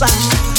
but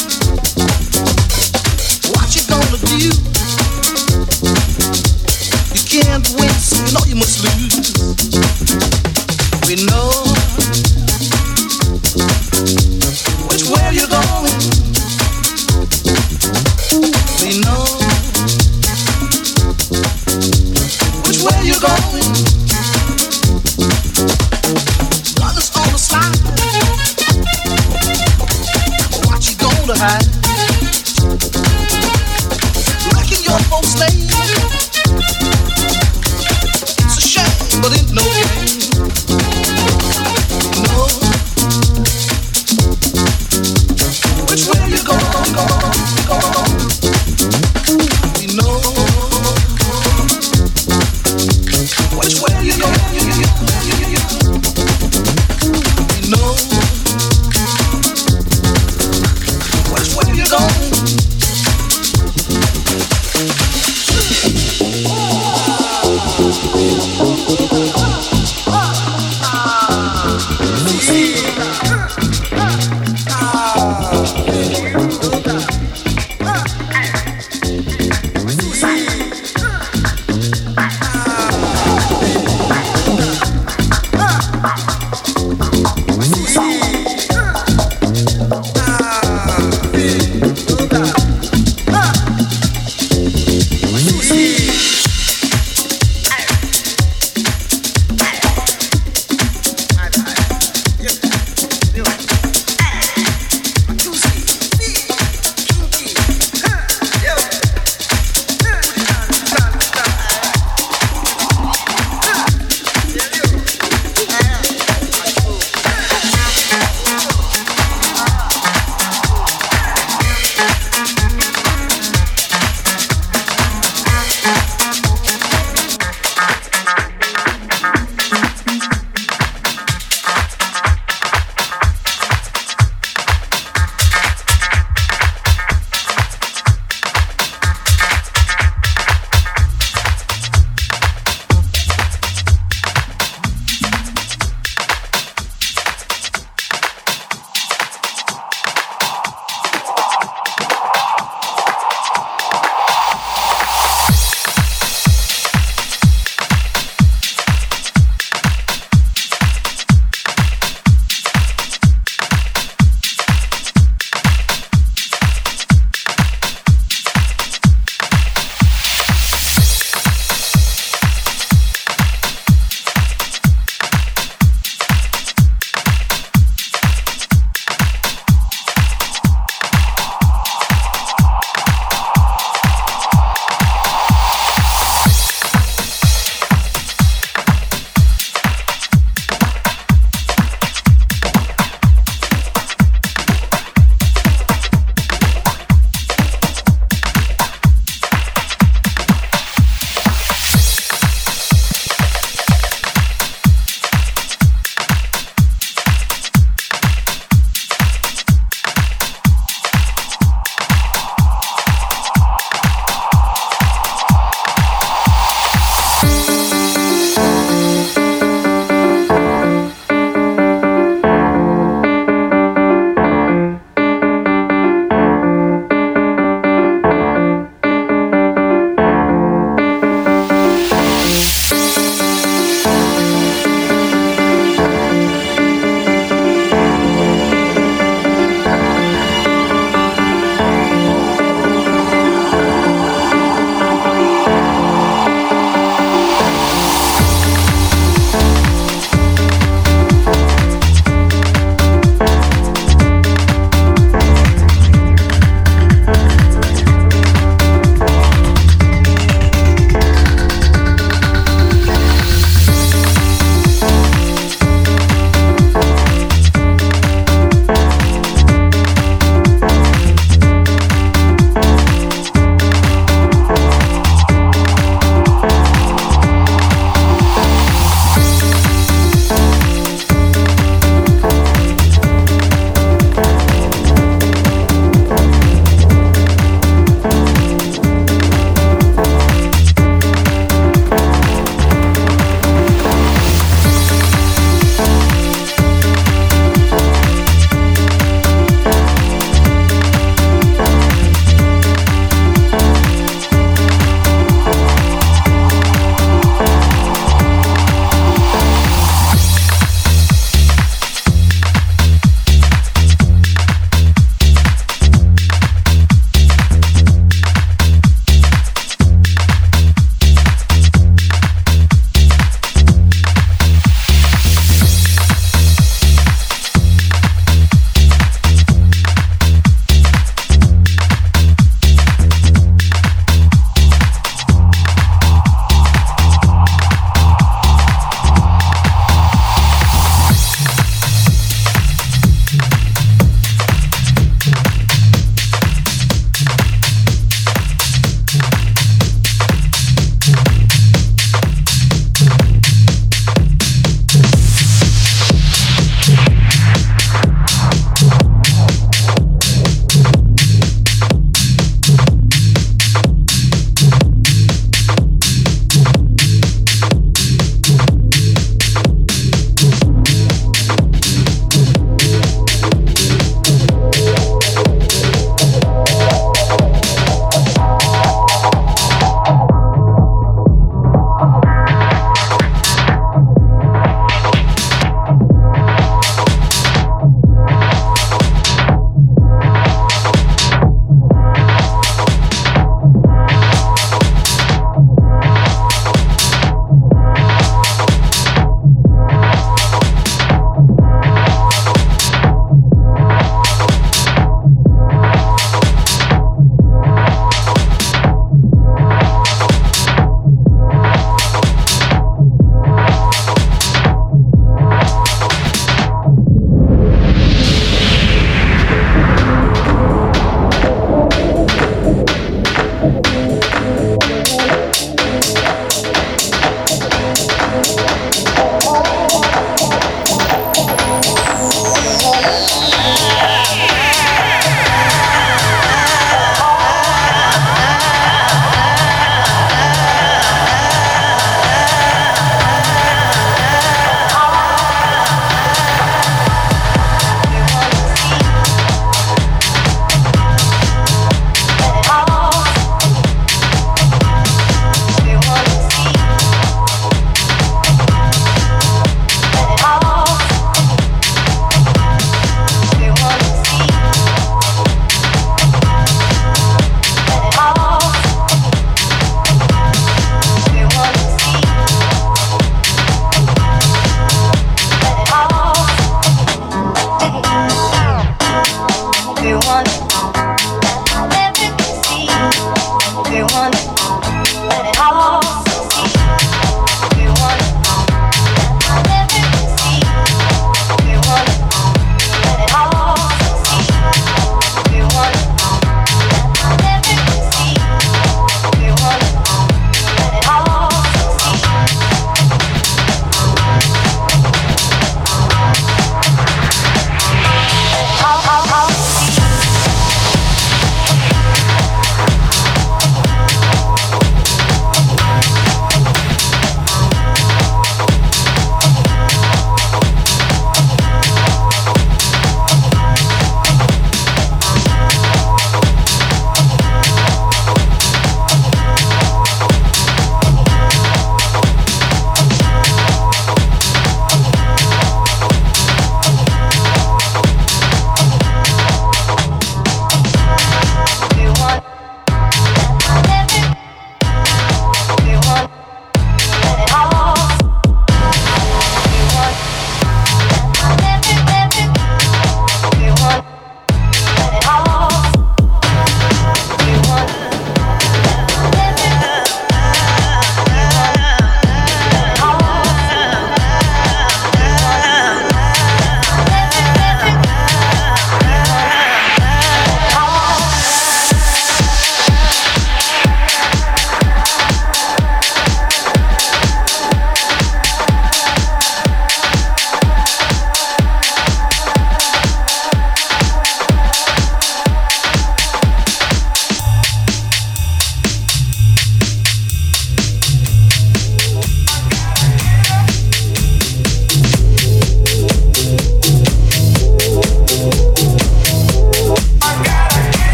on it.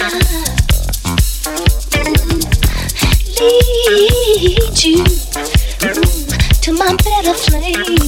Lead you to my better flame.